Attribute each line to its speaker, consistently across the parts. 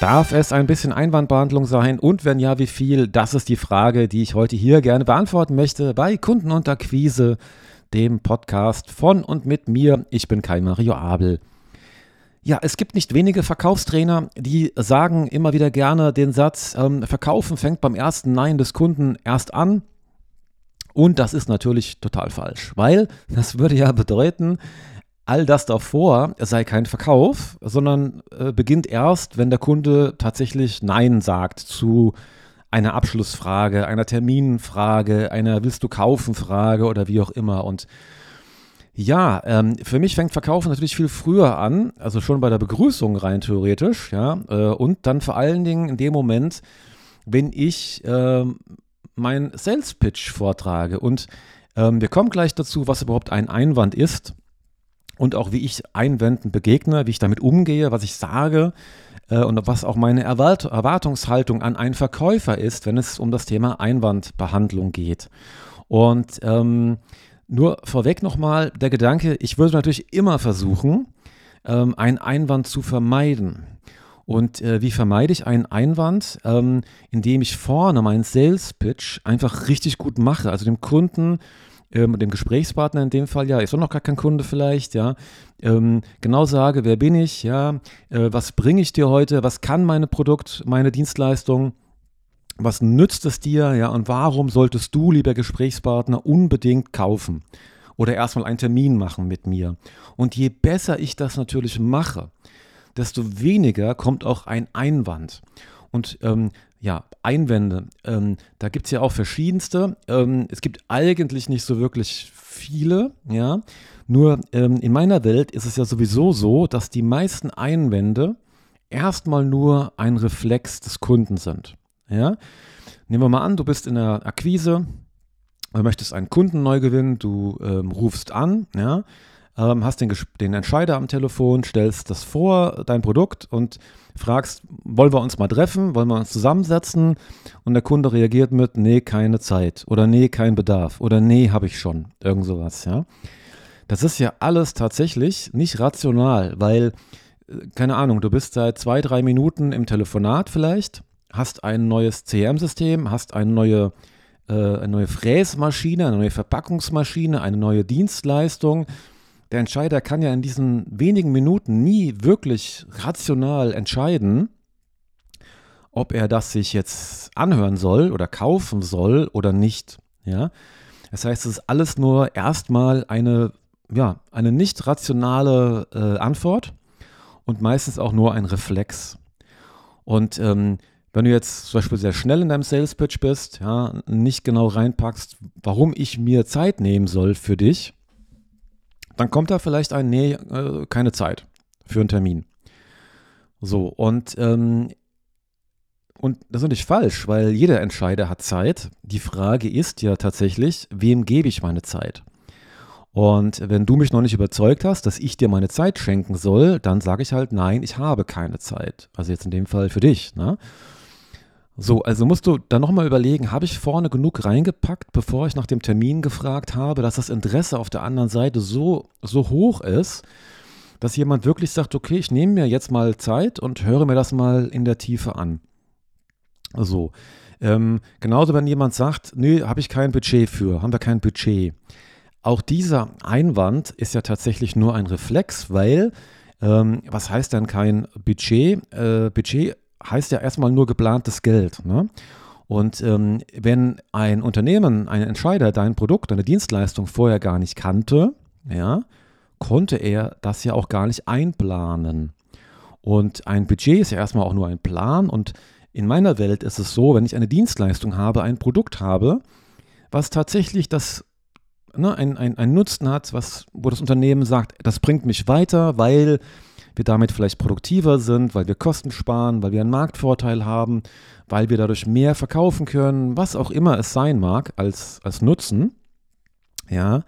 Speaker 1: Darf es ein bisschen Einwandbehandlung sein und wenn ja, wie viel? Das ist die Frage, die ich heute hier gerne beantworten möchte bei Kunden und Akquise, dem Podcast von und mit mir. Ich bin Kai Mario Abel. Ja, es gibt nicht wenige Verkaufstrainer, die sagen immer wieder gerne den Satz, ähm, Verkaufen fängt beim ersten Nein des Kunden erst an. Und das ist natürlich total falsch, weil das würde ja bedeuten, all das davor sei kein Verkauf, sondern äh, beginnt erst, wenn der Kunde tatsächlich Nein sagt zu einer Abschlussfrage, einer Terminfrage, einer Willst du kaufen Frage oder wie auch immer. Und ja, ähm, für mich fängt Verkaufen natürlich viel früher an, also schon bei der Begrüßung rein theoretisch, ja, äh, und dann vor allen Dingen in dem Moment, wenn ich äh, mein Sales Pitch vortrage. Und ähm, wir kommen gleich dazu, was überhaupt ein Einwand ist und auch wie ich Einwänden begegne, wie ich damit umgehe, was ich sage äh, und was auch meine Erwart Erwartungshaltung an einen Verkäufer ist, wenn es um das Thema Einwandbehandlung geht. Und ähm, nur vorweg nochmal der Gedanke, ich würde natürlich immer versuchen, ähm, einen Einwand zu vermeiden. Und äh, wie vermeide ich einen Einwand? Ähm, indem ich vorne meinen Sales Pitch einfach richtig gut mache, also dem Kunden ähm, dem Gesprächspartner in dem Fall, ja, ist doch noch gar kein Kunde vielleicht, ja, ähm, genau sage, wer bin ich, ja, äh, was bringe ich dir heute, was kann meine Produkt, meine Dienstleistung, was nützt es dir, ja, und warum solltest du, lieber Gesprächspartner, unbedingt kaufen oder erstmal einen Termin machen mit mir. Und je besser ich das natürlich mache, desto weniger kommt auch ein Einwand. Und ähm, ja, Einwände, ähm, da gibt es ja auch verschiedenste. Ähm, es gibt eigentlich nicht so wirklich viele, ja. Nur ähm, in meiner Welt ist es ja sowieso so, dass die meisten Einwände erstmal nur ein Reflex des Kunden sind. Ja? Nehmen wir mal an, du bist in der Akquise, du möchtest einen Kunden neu gewinnen, du ähm, rufst an, ja, ähm, hast den, den Entscheider am Telefon, stellst das vor, dein Produkt und fragst, wollen wir uns mal treffen, wollen wir uns zusammensetzen? Und der Kunde reagiert mit, nee, keine Zeit oder nee, kein Bedarf oder nee, habe ich schon, irgend sowas, ja. Das ist ja alles tatsächlich nicht rational, weil, äh, keine Ahnung, du bist seit zwei, drei Minuten im Telefonat vielleicht, hast ein neues CRM-System, hast eine neue, äh, eine neue Fräsmaschine, eine neue Verpackungsmaschine, eine neue Dienstleistung, der Entscheider kann ja in diesen wenigen Minuten nie wirklich rational entscheiden, ob er das sich jetzt anhören soll oder kaufen soll oder nicht. Ja? Das heißt, es ist alles nur erstmal eine, ja, eine nicht rationale äh, Antwort und meistens auch nur ein Reflex. Und ähm, wenn du jetzt zum Beispiel sehr schnell in deinem Sales Pitch bist, ja, nicht genau reinpackst, warum ich mir Zeit nehmen soll für dich, dann kommt da vielleicht ein, nee, äh, keine Zeit für einen Termin. So, und, ähm, und das ist nicht falsch, weil jeder Entscheider hat Zeit. Die Frage ist ja tatsächlich, wem gebe ich meine Zeit? Und wenn du mich noch nicht überzeugt hast, dass ich dir meine Zeit schenken soll, dann sage ich halt, nein, ich habe keine Zeit. Also jetzt in dem Fall für dich. Ne? So, also musst du dann nochmal überlegen, habe ich vorne genug reingepackt, bevor ich nach dem Termin gefragt habe, dass das Interesse auf der anderen Seite so, so hoch ist, dass jemand wirklich sagt, okay, ich nehme mir jetzt mal Zeit und höre mir das mal in der Tiefe an. So, ähm, genauso wenn jemand sagt, nö, habe ich kein Budget für, haben wir kein Budget. Auch dieser Einwand ist ja tatsächlich nur ein Reflex, weil, ähm, was heißt denn kein Budget? Äh, Budget heißt ja erstmal nur geplantes Geld. Ne? Und ähm, wenn ein Unternehmen, ein Entscheider dein Produkt, deine Dienstleistung vorher gar nicht kannte, ja, konnte er das ja auch gar nicht einplanen. Und ein Budget ist ja erstmal auch nur ein Plan. Und in meiner Welt ist es so, wenn ich eine Dienstleistung habe, ein Produkt habe, was tatsächlich das ne, ein, ein, ein Nutzen hat, was, wo das Unternehmen sagt, das bringt mich weiter, weil wir damit vielleicht produktiver sind, weil wir Kosten sparen, weil wir einen Marktvorteil haben, weil wir dadurch mehr verkaufen können, was auch immer es sein mag als, als Nutzen, ja,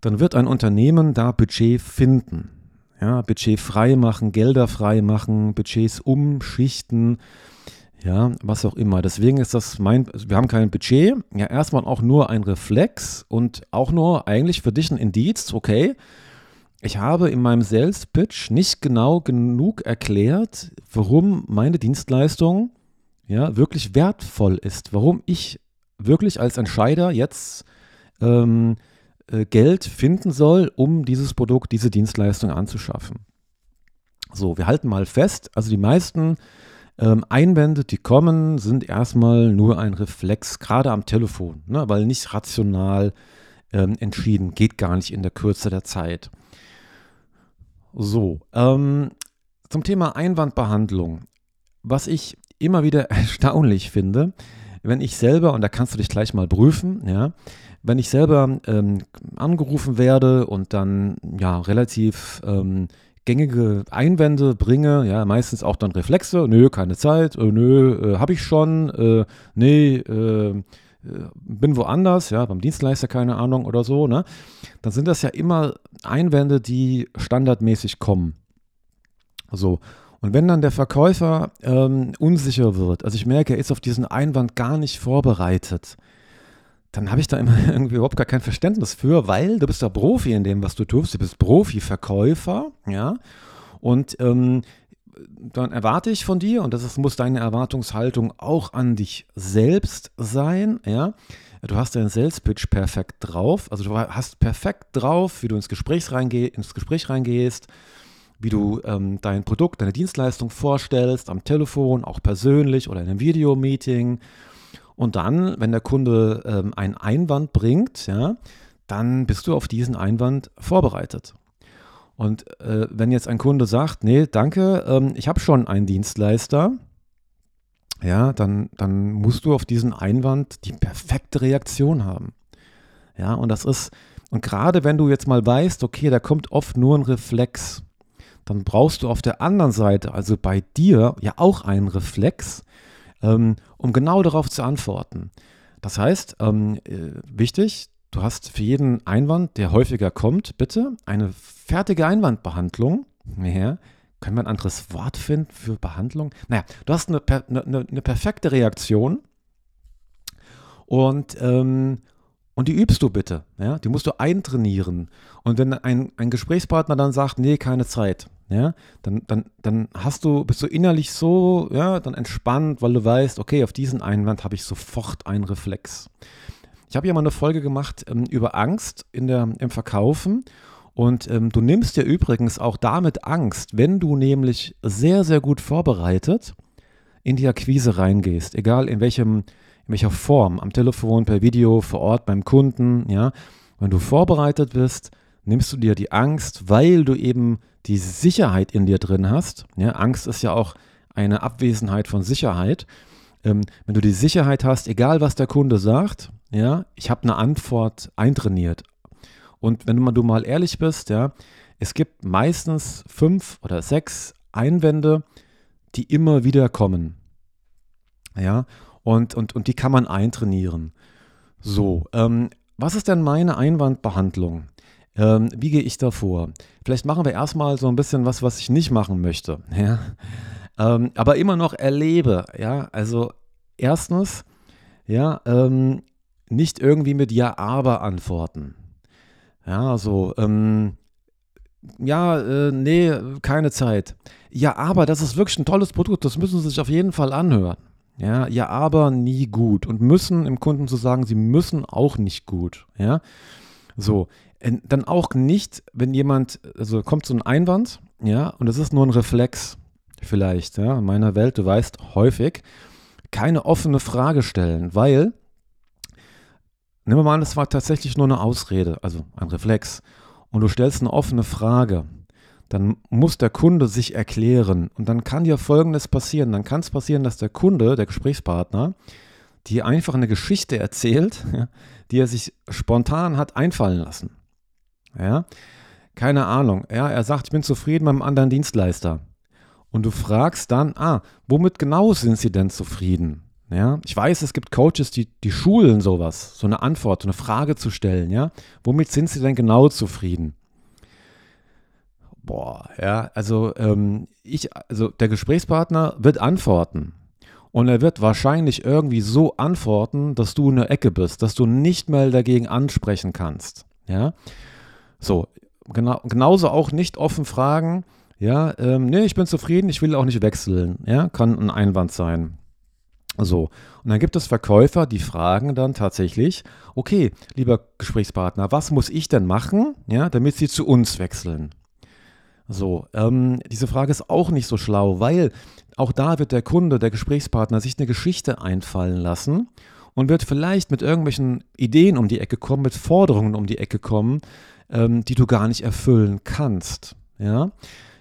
Speaker 1: dann wird ein Unternehmen da Budget finden. Ja, Budget frei machen, Gelder frei machen, Budgets umschichten, ja, was auch immer. Deswegen ist das mein, wir haben kein Budget, ja, erstmal auch nur ein Reflex und auch nur eigentlich für dich ein Indiz, okay, ich habe in meinem Sales Pitch nicht genau genug erklärt, warum meine Dienstleistung ja, wirklich wertvoll ist, warum ich wirklich als Entscheider jetzt ähm, äh, Geld finden soll, um dieses Produkt, diese Dienstleistung anzuschaffen. So, wir halten mal fest, also die meisten ähm, Einwände, die kommen, sind erstmal nur ein Reflex, gerade am Telefon, ne, weil nicht rational ähm, entschieden, geht gar nicht in der Kürze der Zeit. So, ähm, zum Thema Einwandbehandlung. Was ich immer wieder erstaunlich finde, wenn ich selber, und da kannst du dich gleich mal prüfen, ja, wenn ich selber ähm, angerufen werde und dann ja relativ ähm, gängige Einwände bringe, ja, meistens auch dann Reflexe, nö, keine Zeit, äh, nö, äh, habe ich schon, äh, nee, äh, bin woanders, ja, beim Dienstleister, keine Ahnung oder so, ne, dann sind das ja immer Einwände, die standardmäßig kommen. So. Und wenn dann der Verkäufer ähm, unsicher wird, also ich merke, er ist auf diesen Einwand gar nicht vorbereitet, dann habe ich da immer irgendwie überhaupt gar kein Verständnis für, weil du bist ja Profi in dem, was du tust. Du bist Profi-Verkäufer, ja. Und ähm, dann erwarte ich von dir, und das ist, muss deine Erwartungshaltung auch an dich selbst sein, ja. Du hast deinen Sales Pitch perfekt drauf, also du hast perfekt drauf, wie du ins Gespräch, reingeh ins Gespräch reingehst, wie du ähm, dein Produkt, deine Dienstleistung vorstellst, am Telefon, auch persönlich oder in einem Videomeeting. Und dann, wenn der Kunde ähm, einen Einwand bringt, ja, dann bist du auf diesen Einwand vorbereitet. Und äh, wenn jetzt ein Kunde sagt, nee, danke, ähm, ich habe schon einen Dienstleister, ja, dann, dann musst du auf diesen Einwand die perfekte Reaktion haben. Ja, und das ist, und gerade wenn du jetzt mal weißt, okay, da kommt oft nur ein Reflex, dann brauchst du auf der anderen Seite, also bei dir, ja auch einen Reflex, ähm, um genau darauf zu antworten. Das heißt, ähm, äh, wichtig, du hast für jeden Einwand, der häufiger kommt, bitte eine fertige Einwandbehandlung. Ja, können wir ein anderes Wort finden für Behandlung? Naja, du hast eine, eine, eine perfekte Reaktion und, ähm, und die übst du bitte. Ja? Die musst du eintrainieren. Und wenn ein, ein Gesprächspartner dann sagt, nee, keine Zeit, ja, dann, dann, dann hast du, bist du innerlich so, ja, dann entspannt, weil du weißt, okay, auf diesen Einwand habe ich sofort einen Reflex. Ich habe ja mal eine Folge gemacht ähm, über Angst in der, im Verkaufen und ähm, du nimmst dir übrigens auch damit Angst, wenn du nämlich sehr, sehr gut vorbereitet in die Akquise reingehst, egal in welchem, in welcher Form, am Telefon, per Video, vor Ort, beim Kunden, ja, wenn du vorbereitet bist, nimmst du dir die Angst, weil du eben die Sicherheit in dir drin hast. Ja, Angst ist ja auch eine Abwesenheit von Sicherheit. Ähm, wenn du die Sicherheit hast, egal was der Kunde sagt, ja, ich habe eine Antwort eintrainiert. Und wenn du mal ehrlich bist, ja, es gibt meistens fünf oder sechs Einwände, die immer wieder kommen. Ja, und, und, und die kann man eintrainieren. So, ähm, was ist denn meine Einwandbehandlung? Ähm, wie gehe ich da vor? Vielleicht machen wir erstmal so ein bisschen was, was ich nicht machen möchte. Ja? Ähm, aber immer noch erlebe. Ja, also erstens, ja, ähm, nicht irgendwie mit Ja, aber antworten. Ja, also, ähm, ja, äh, nee, keine Zeit. Ja, aber das ist wirklich ein tolles Produkt, das müssen Sie sich auf jeden Fall anhören. Ja, ja, aber nie gut. Und müssen im Kunden zu sagen, sie müssen auch nicht gut. Ja, so. Äh, dann auch nicht, wenn jemand, also kommt so ein Einwand, ja, und es ist nur ein Reflex, vielleicht, ja, in meiner Welt, du weißt, häufig, keine offene Frage stellen, weil, nehmen wir mal an, das war tatsächlich nur eine Ausrede, also ein Reflex, und du stellst eine offene Frage, dann muss der Kunde sich erklären. Und dann kann dir Folgendes passieren. Dann kann es passieren, dass der Kunde, der Gesprächspartner, dir einfach eine Geschichte erzählt, die er sich spontan hat einfallen lassen. Ja? Keine Ahnung. Ja, er sagt, ich bin zufrieden mit einem anderen Dienstleister. Und du fragst dann, ah, womit genau sind sie denn zufrieden? Ja, ich weiß, es gibt Coaches, die, die schulen sowas, so eine Antwort, so eine Frage zu stellen, ja. Womit sind sie denn genau zufrieden? Boah, ja, also ähm, ich, also der Gesprächspartner wird antworten. Und er wird wahrscheinlich irgendwie so antworten, dass du in der Ecke bist, dass du nicht mehr dagegen ansprechen kannst. Ja. So, genau, genauso auch nicht offen fragen, ja, ähm, nee, ich bin zufrieden, ich will auch nicht wechseln, ja, kann ein Einwand sein. So, und dann gibt es Verkäufer, die fragen dann tatsächlich, okay, lieber Gesprächspartner, was muss ich denn machen, ja, damit Sie zu uns wechseln? So, ähm, diese Frage ist auch nicht so schlau, weil auch da wird der Kunde, der Gesprächspartner sich eine Geschichte einfallen lassen und wird vielleicht mit irgendwelchen Ideen um die Ecke kommen, mit Forderungen um die Ecke kommen, ähm, die du gar nicht erfüllen kannst. Ja,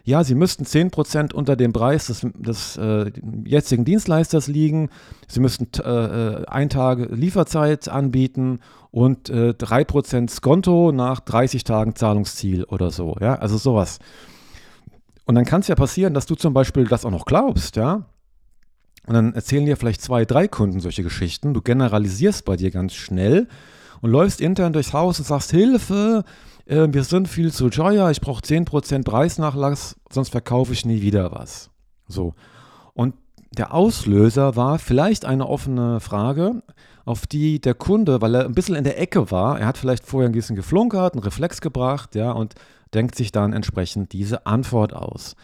Speaker 1: ja Sie müssten 10% unter dem Preis des, des äh, jetzigen Dienstleisters liegen, Sie müssten äh, ein Tage Lieferzeit anbieten und äh, 3% Skonto nach 30 Tagen Zahlungsziel oder so. Ja, also sowas. Und dann kann es ja passieren, dass du zum Beispiel das auch noch glaubst, ja. Und dann erzählen dir vielleicht zwei, drei Kunden solche Geschichten. Du generalisierst bei dir ganz schnell und läufst intern durchs Haus und sagst, Hilfe, äh, wir sind viel zu teuer, ich brauche 10% Preisnachlass, sonst verkaufe ich nie wieder was. So. Und der Auslöser war vielleicht eine offene Frage, auf die der Kunde, weil er ein bisschen in der Ecke war, er hat vielleicht vorher ein bisschen geflunkert, einen Reflex gebracht, ja, und denkt sich dann entsprechend diese Antwort aus.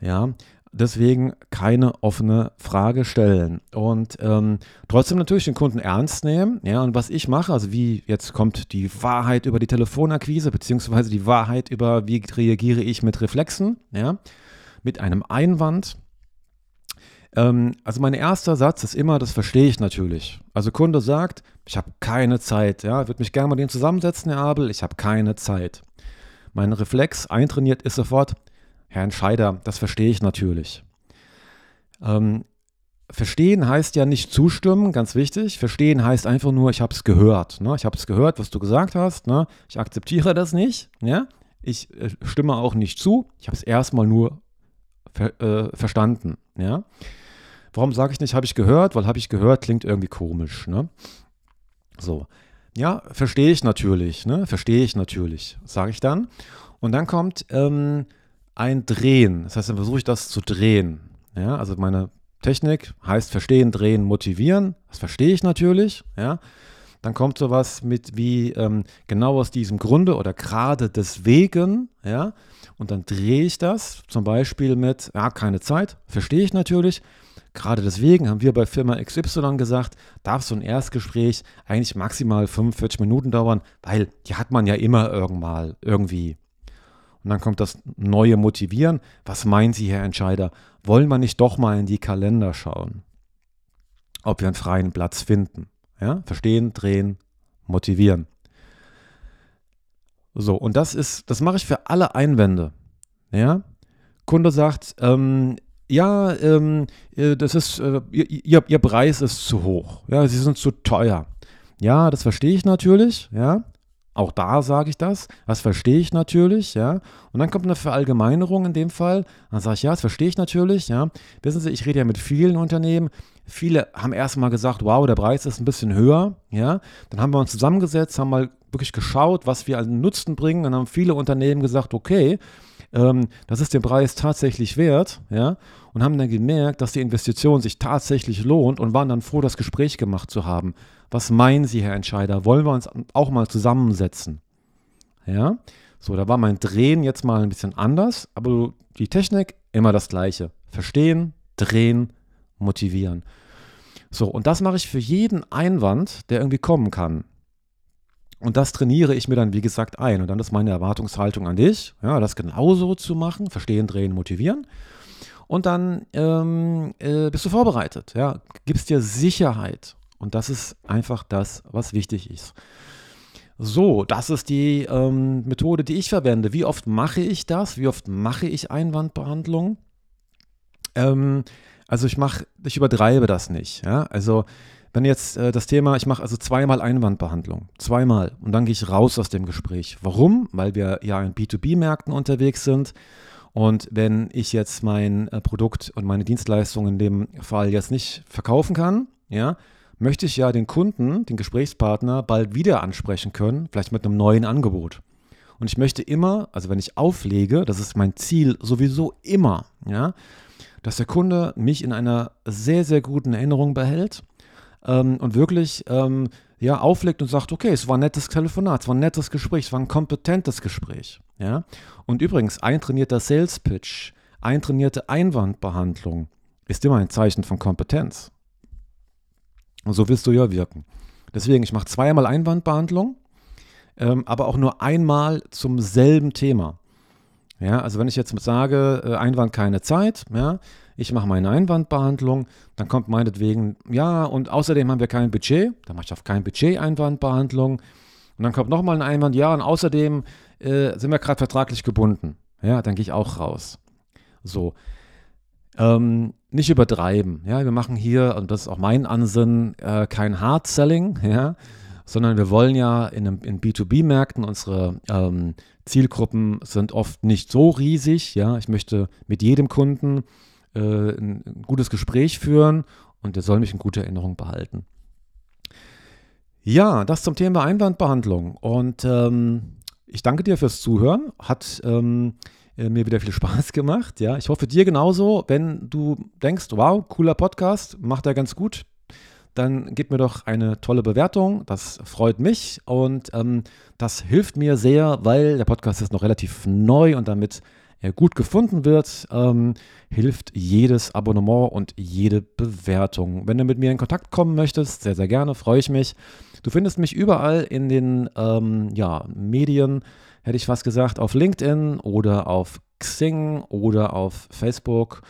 Speaker 1: Ja, deswegen keine offene Frage stellen und ähm, trotzdem natürlich den Kunden ernst nehmen. Ja, und was ich mache, also wie jetzt kommt die Wahrheit über die Telefonakquise, beziehungsweise die Wahrheit über, wie reagiere ich mit Reflexen, ja, mit einem Einwand. Ähm, also mein erster Satz ist immer, das verstehe ich natürlich. Also Kunde sagt, ich habe keine Zeit, ja, würde mich gerne mit dem zusammensetzen, Herr Abel, ich habe keine Zeit. Mein Reflex eintrainiert ist sofort, Herr Entscheider, das verstehe ich natürlich. Ähm, verstehen heißt ja nicht zustimmen, ganz wichtig. Verstehen heißt einfach nur, ich habe es gehört. Ne? Ich habe es gehört, was du gesagt hast. Ne? Ich akzeptiere das nicht. Ja? Ich äh, stimme auch nicht zu. Ich habe es erstmal nur ver äh, verstanden. Ja? Warum sage ich nicht, habe ich gehört? Weil habe ich gehört klingt irgendwie komisch. Ne? So. Ja, verstehe ich natürlich. Ne? Verstehe ich natürlich, sage ich dann. Und dann kommt ähm, ein Drehen. Das heißt, dann versuche ich das zu drehen. Ja, also meine Technik heißt verstehen, drehen, motivieren. Das verstehe ich natürlich. Ja. Dann kommt sowas mit wie ähm, genau aus diesem Grunde oder gerade deswegen. Ja. Und dann drehe ich das zum Beispiel mit, ja, keine Zeit, verstehe ich natürlich. Gerade deswegen haben wir bei Firma XY gesagt, darf so ein Erstgespräch eigentlich maximal 45 Minuten dauern, weil die hat man ja immer irgendwann irgendwie. Und dann kommt das neue Motivieren. Was meinen Sie, Herr Entscheider? Wollen wir nicht doch mal in die Kalender schauen? Ob wir einen freien Platz finden. Ja? Verstehen, drehen, motivieren. So, und das ist, das mache ich für alle Einwände. Ja? Kunde sagt, ähm, ja, ähm, äh, das ist, äh, ihr, ihr Preis ist zu hoch. Ja, sie sind zu teuer. Ja, das verstehe ich natürlich. Ja, auch da sage ich das, das verstehe ich natürlich, ja. Und dann kommt eine Verallgemeinerung in dem Fall. Dann sage ich, ja, das verstehe ich natürlich, ja. Wissen Sie, ich rede ja mit vielen Unternehmen. Viele haben erstmal gesagt, wow, der Preis ist ein bisschen höher, ja. Dann haben wir uns zusammengesetzt, haben mal wirklich geschaut, was wir an Nutzen bringen. Dann haben viele Unternehmen gesagt, okay, ähm, das ist den Preis tatsächlich wert, ja. Und haben dann gemerkt, dass die Investition sich tatsächlich lohnt und waren dann froh, das Gespräch gemacht zu haben. Was meinen Sie, Herr Entscheider? Wollen wir uns auch mal zusammensetzen? Ja, so, da war mein Drehen jetzt mal ein bisschen anders, aber die Technik immer das Gleiche. Verstehen, drehen, motivieren. So, und das mache ich für jeden Einwand, der irgendwie kommen kann. Und das trainiere ich mir dann, wie gesagt, ein. Und dann ist meine Erwartungshaltung an dich, ja, das genauso zu machen, verstehen, drehen, motivieren. Und dann ähm, äh, bist du vorbereitet, ja, gibst dir Sicherheit. Und das ist einfach das, was wichtig ist. So, das ist die ähm, Methode, die ich verwende. Wie oft mache ich das? Wie oft mache ich Einwandbehandlung? Ähm, also ich mache, ich übertreibe das nicht. Ja? Also wenn jetzt äh, das Thema, ich mache also zweimal Einwandbehandlung, zweimal und dann gehe ich raus aus dem Gespräch. Warum? Weil wir ja in B2B-Märkten unterwegs sind. Und wenn ich jetzt mein äh, Produkt und meine Dienstleistung in dem Fall jetzt nicht verkaufen kann, ja, möchte ich ja den Kunden, den Gesprächspartner bald wieder ansprechen können, vielleicht mit einem neuen Angebot. Und ich möchte immer, also wenn ich auflege, das ist mein Ziel sowieso immer, ja, dass der Kunde mich in einer sehr, sehr guten Erinnerung behält, ähm, und wirklich ähm, ja, auflegt und sagt, okay, es war ein nettes Telefonat, es war ein nettes Gespräch, es war ein kompetentes Gespräch. Ja? Und übrigens, ein trainierter Sales Pitch, eintrainierte Einwandbehandlung ist immer ein Zeichen von Kompetenz. Und so willst du ja wirken. Deswegen, ich mache zweimal Einwandbehandlung, ähm, aber auch nur einmal zum selben Thema. Ja, also wenn ich jetzt sage, äh, Einwand keine Zeit, ja, ich mache meine Einwandbehandlung, dann kommt meinetwegen, ja, und außerdem haben wir kein Budget, dann mache ich auf kein Budget Einwandbehandlung. Und dann kommt nochmal ein Einwand, ja, und außerdem äh, sind wir gerade vertraglich gebunden. Ja, dann gehe ich auch raus. So. Ähm, nicht übertreiben. Ja, wir machen hier, und das ist auch mein Ansinnen, äh, kein Hard Selling, ja, sondern wir wollen ja in, in B2B-Märkten, unsere ähm, Zielgruppen sind oft nicht so riesig. Ja, ich möchte mit jedem Kunden äh, ein, ein gutes Gespräch führen und der soll mich in guter Erinnerung behalten. Ja, das zum Thema Einwandbehandlung. Und ähm, ich danke dir fürs Zuhören. Hat ähm, äh, mir wieder viel Spaß gemacht. Ja, ich hoffe dir genauso. Wenn du denkst, wow, cooler Podcast, macht er ganz gut, dann gib mir doch eine tolle Bewertung. Das freut mich und ähm, das hilft mir sehr, weil der Podcast ist noch relativ neu und damit er gut gefunden wird, ähm, hilft jedes Abonnement und jede Bewertung. Wenn du mit mir in Kontakt kommen möchtest, sehr, sehr gerne, freue ich mich. Du findest mich überall in den ähm, ja, Medien, hätte ich fast gesagt, auf LinkedIn oder auf Xing oder auf Facebook.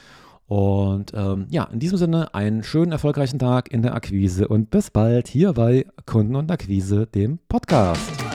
Speaker 1: Und ähm, ja, in diesem Sinne einen schönen, erfolgreichen Tag in der Akquise und bis bald hier bei Kunden und Akquise, dem Podcast.